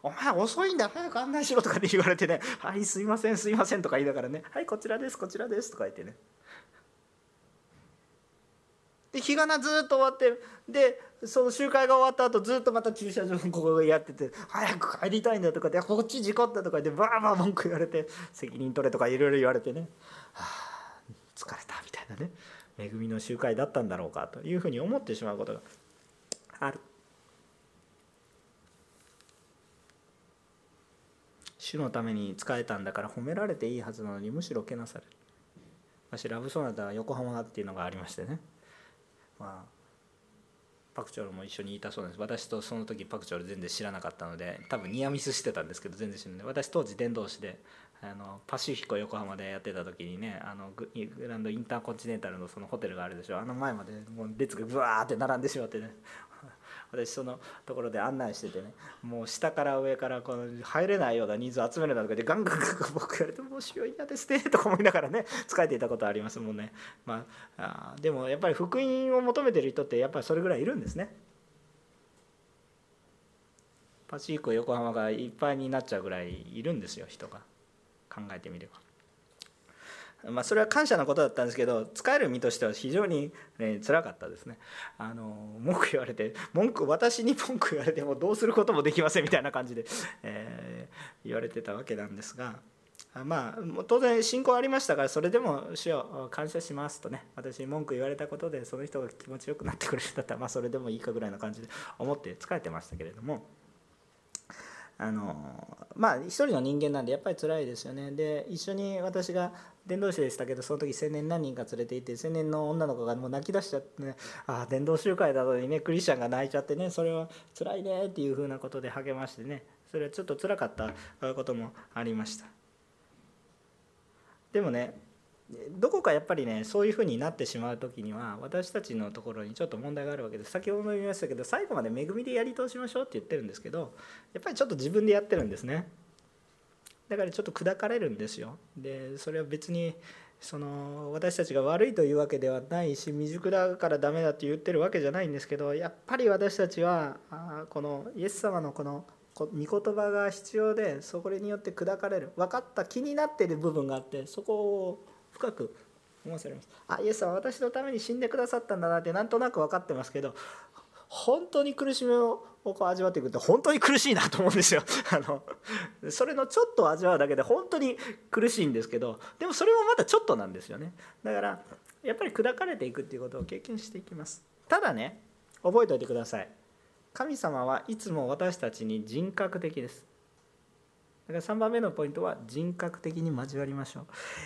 お前遅いんだ早く案内しろとかって言われてね「はいすいませんすいません」とか言いながらね「はいこちらですこちらです」とか言ってね。で日がなずっと終わってでその集会が終わった後ずっとまた駐車場のここやってて「早く帰りたいんだ」とかで「こっち事故った」とか言ってバーバー文句言われて責任取れとかいろいろ言われてね「はあ疲れた」みたいなね。恵みの集会だったんだろうかというふうに思ってしまうことがある。主のために仕えたんだから褒められていいはずなのにむしろけなされる。私ラブソナタは横浜っていうのがありましてね。まあパクチョルも一緒にいたそうです。私とその時パクチョル全然知らなかったので多分ニアミスしてたんですけど全然知らない。私当時伝道師であのパシフィコ横浜でやってた時にねあのグランドインターコンチネンタルのそのホテルがあるでしょ。あの前までもう列がブワーって並んでしまってね。私そのところで案内しててねもう下から上からこの入れないような人数集めるなとかでガンガンガンガン僕言われて「もう主よ嫌ですね」とか思いながらね使えていたことありますもんね、まあ、あでもやっぱり福音を求めてる人ってやっぱりそれぐらいいるんですねパチーコ横浜がいっぱいになっちゃうぐらいいるんですよ人が考えてみれば。まあ、それは感謝のことだったんですけど使える身としては非常に、ね、辛かったですねあの文句言われて文句私に文句言われてもどうすることもできませんみたいな感じで、えー、言われてたわけなんですがまあ当然信仰ありましたからそれでも主を感謝しますとね私に文句言われたことでその人が気持ちよくなってくれるんだったら、まあ、それでもいいかぐらいな感じで思って疲れてましたけれども。あのまあ一人の人間なんでやっぱり辛いですよねで一緒に私が伝道師でしたけどその時青年何人か連れていて青年の女の子がもう泣き出しちゃってねああ伝道集会なのにねクリスチャンが泣いちゃってねそれは辛いねっていうふうなことで励ましてねそれはちょっと辛かったこともありました。でもねどこかやっぱりねそういうふうになってしまう時には私たちのところにちょっと問題があるわけです。先ほども言いましたけど最後まで恵みでやり通しましょうって言ってるんですけどやっぱりちょっと自分でやってるんですね。だからちょっと砕かれるんですよ。でそれは別にその私たちが悪いというわけではないし未熟だからダメだって言ってるわけじゃないんですけどやっぱり私たちはこのイエス様のこの御言葉が必要でそれによって砕かれる分かった気になっている部分があってそこを深く思わされます。あイエスは私のために死んでくださったんだなってなんとなく分かってますけど本当に苦しみを味わっていくって本当に苦しいなと思うんですよ。[LAUGHS] あのそれのちょっと味わうだけで本当に苦しいんですけどでもそれもまたちょっとなんですよね。だからやっぱり砕かれていくっていうことを経験していきます。ただね覚えておいてください。神様はいつも私たちに人格的です。だから3番目のポイントは人格的に交わりましょう、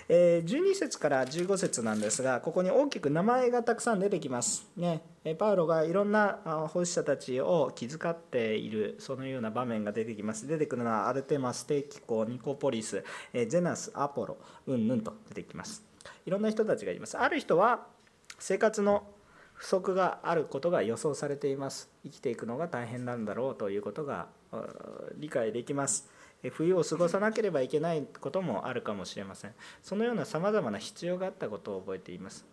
えー、12節から15節なんですがここに大きく名前がたくさん出てきます。ね。パウロがいろんな奉仕者たちを気遣っているそのような場面が出てきます。出てくるのはアルテマステーキコニコポリスえゼナスアポロうんぬんと出てきます。いろんな人たちがいます。ある人は生活の不足があることが予想されています。生きていくのが大変なんだろうということが理解できます。冬を過ごさなければいけないこともあるかもしれません。そのようなさまざまな必要があったことを覚えています。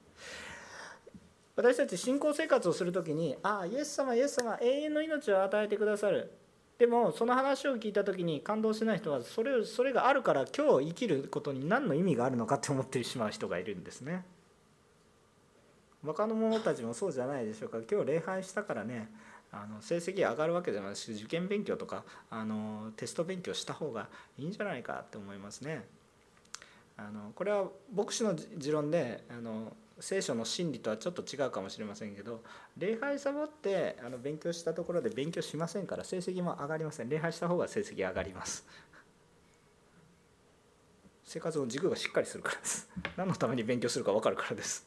私たち信仰生活をする時に「ああイエス様イエス様永遠の命を与えてくださる」でもその話を聞いた時に感動しない人はそれそれがあるから今日生きることに何の意味があるのかって思ってしまう人がいるんですね。若者たちもそうじゃないでしょうか。今日礼拝したからね。あの成績上がるわけでもないし受験勉強とかあのテスト勉強した方がいいんじゃないかって思いますね。あのこれは牧師の持論であの聖書の真理とはちょっと違うかもしれませんけど礼拝サボってあの勉強したところで勉強しませんから成績も上がりません。礼拝した方が成績上がります。生活の軸がしっかりするからです。何のために勉強するか分かるからです。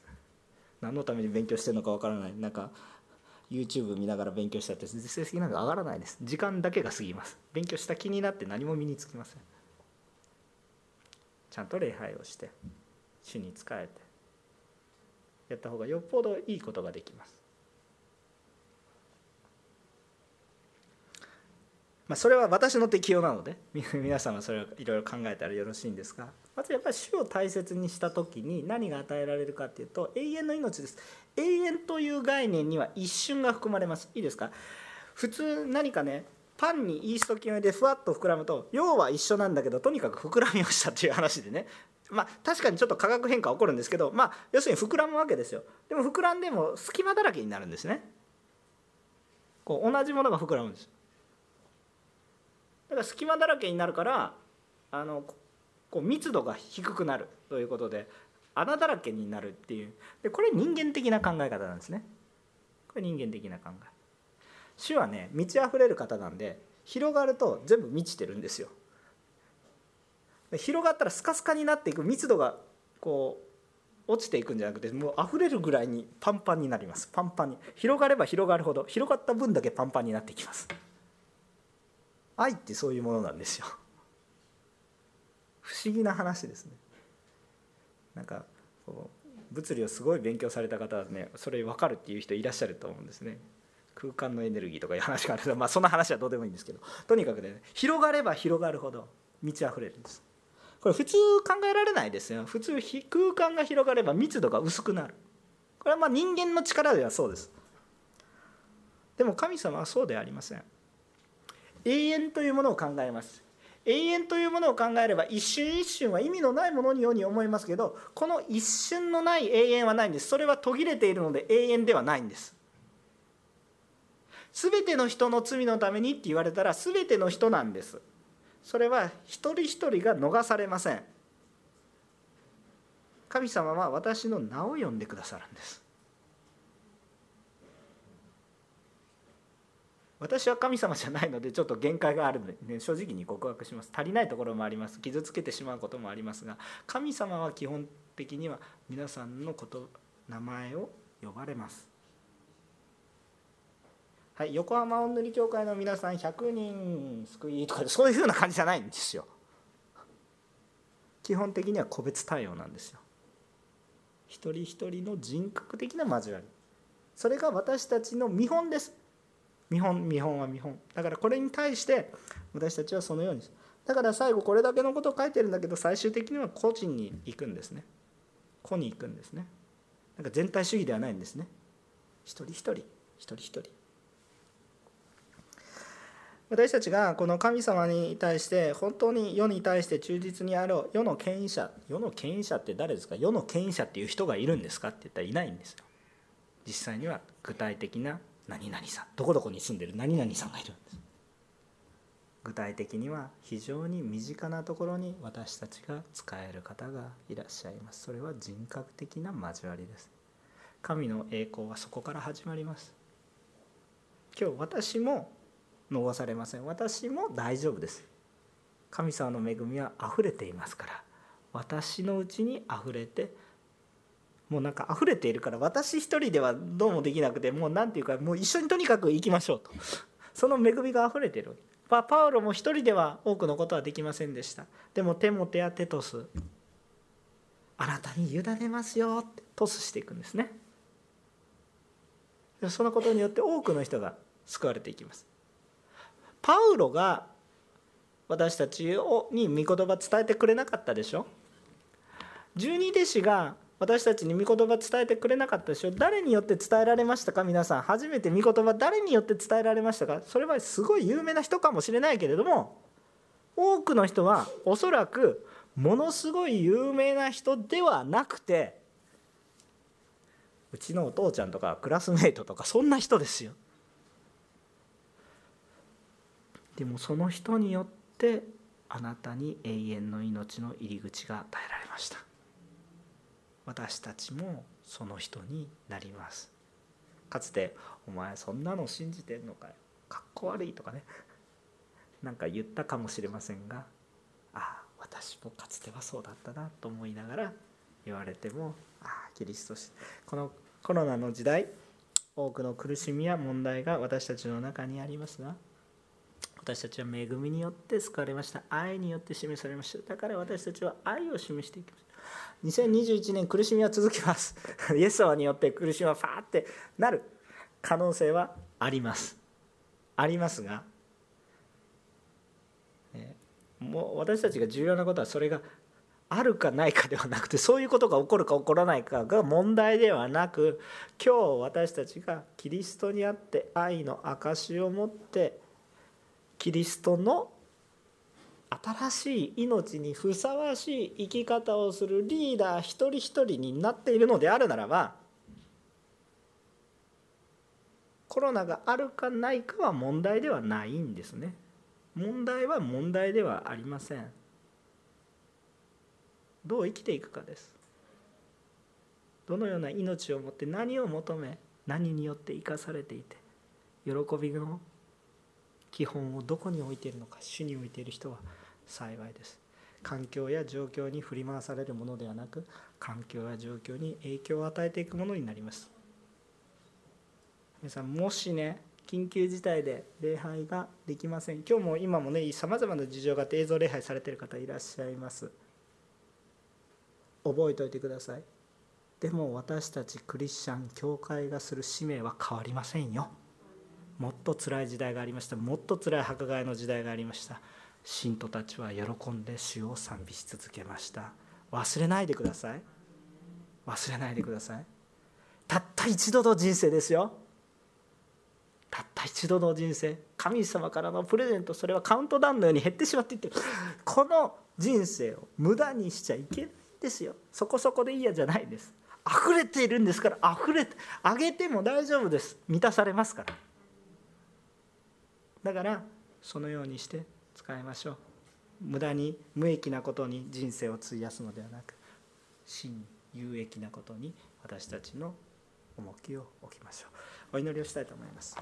何のために勉強してるのか分からない。なんか YouTube 見ながら勉強したって成績なんか上がらないです。時間だけが過ぎます。勉強した気になって何も身につきません。ちゃんと礼拝をして主に仕えてやった方がよっぽどいいことができます。まあ、それは私の適用なので皆さんはそれをいろいろ考えたらよろしいんですがまずやっぱり主を大切にした時に何が与えられるかっていうと永遠の命です。永遠という概念には一瞬が含まれます。いいですか？普通何かねパンにイースト菌を入れてふわっと膨らむと要は一緒なんだけどとにかく膨らみをしたっていう話でね。まあ確かにちょっと化学変化起こるんですけどまあ要するに膨らむわけですよ。でも膨らんでも隙間だらけになるんですね。こう同じものが膨らむんです。だから隙間だらけになるからあのこう密度が低くなるということで穴だらけになるっていう。でこれ人間的な考え方なんですね。これ人間的な考え。主はね満ち溢れる方なんで広がると全部満ちてるんですよ。広がったらスカスカになっていく密度がこう落ちていくんじゃなくてもう溢れるぐらいにパンパンになります。パンパンに。広がれば広がるほど広がった分だけパンパンになっていきます。愛ってそういうものなんですよ。不思議な話ですね。なんかこう物理をすごい勉強された方はねそれ分かるっていう人いらっしゃると思うんですね。空間のエネルギーとかいう話があるけどまあそんな話はどうでもいいんですけど。とにかくね広がれば広がるほど満ち溢れるんです。これ普通考えられないですよ。普通空間が広がれば密度が薄くなる。これはまあ人間の力ではそうです。でも神様はそうではありません。永遠というものを考えます。永遠というものを考えれば一瞬一瞬は意味のないもののように思いますけどこの一瞬のない永遠はないんです。それは途切れているので永遠ではないんです。全ての人の罪のためにって言われたら全ての人なんです。それは一人一人が逃されません。神様は私の名を呼んでくださるんです。私は神様じゃないのでちょっと限界があるので、ね、正直に告白します。足りないところもあります。傷つけてしまうこともありますが神様は基本的には皆さんのこと名前を呼ばれます。はい、横浜おんぬり協会の皆さん100人救いとかそういうふうな感じじゃないんですよ。基本的には個別対応なんですよ。一人一人の人格的な交わり。それが私たちの見本です。見本見本は見本。だからこれに対して私たちはそのようにだから最後これだけのことを書いてるんだけど最終的には個人に行くんですね。個に行くんですね。なんか全体主義ではないんですね。一人一人。一人一人。私たちがこの神様に対して本当に世に対して忠実にあろう世の権威者世の権威者って誰ですか？世の権威者っていう人がいるんですか？って言ったらいないんですよ。実際には具体的な何々さんどこどこに住んでる何々さんがいるんです。具体的には非常に身近なところに私たちが使える方がいらっしゃいます。それは人格的な交わりです。神の栄光はそこから始まります。今日私も逃されません。私も大丈夫です。神様の恵みは溢れていますから。私のうちに溢れてもうなんか溢れているから私一人ではどうもできなくてもう何て言うかもう一緒にとにかく行きましょうと。[LAUGHS] その恵みが溢れている。パパウロも一人では多くのことはできませんでした。でもテモテやテトスあなたに委ねますよってトスしていくんですね。そのことによって多くの人が救われていきます。パウロが私たちに御言葉伝えてくれなかったでしょ？十二弟子が私たちに御言葉伝えてくれなかったでしょ？誰によって伝えられましたか？皆さん初めて御言葉誰によって伝えられましたか？それはすごい有名な人かもしれないけれども多くの人はおそらくものすごい有名な人ではなくてうちのお父ちゃんとかクラスメートとかそんな人ですよ。でもその人によってあなたに永遠の命の入り口が与えられました。私たちもその人になります。かつて「お前そんなの信じてんのかよ。かっこ悪い」とかね。なんか言ったかもしれませんがああ私もかつてはそうだったなと思いながら言われてもああキリストこのコロナの時代多くの苦しみや問題が私たちの中にありますが私たちは恵みによって救われました。愛によって示されました。だから私たちは愛を示していきます。2021年苦しみは続きます。[LAUGHS] イエス様によって苦しみはファーってなる可能性はあります。ありますが、もう私たちが重要なことはそれがあるかないかではなくてそういうことが起こるか起こらないかが問題ではなく今日私たちがキリストにあって愛の証しを持ってキリストの新しい命にふさわしい生き方をするリーダー一人一人になっているのであるならばコロナがあるかないかは問題ではないんですね。問題は問題ではありません。どう生きていくかです。どのような命を持って何を求め何によって生かされていて喜びの基本をどこに置いているのか主に置いている人は幸いです。環境や状況に振り回されるものではなく環境や状況に影響を与えていくものになります。皆さんもしね緊急事態で礼拝ができません。今日も今もねさまざまな事情があって映像礼拝されてる方いらっしゃいます。覚えておいてください。でも私たちクリスチャン教会がする使命は変わりませんよ。もっと辛い時代がありました。もっと辛い迫害の時代がありました。信徒たちは喜んで主を賛美し続けました。忘れないでください。忘れないでください。たった一度の人生ですよ。たった一度の人生。神様からのプレゼントそれはカウントダウンのように減ってしまっていってこの人生を無駄にしちゃいけないんですよ。そこそこでいいやじゃないです。溢れているんですから溢れてあげても大丈夫です。満たされますから。だからそのようにして使いましょう。無駄に無益なことに人生を費やすのではなく真有益なことに私たちの重きを置きましょう。お祈りをしたいと思います。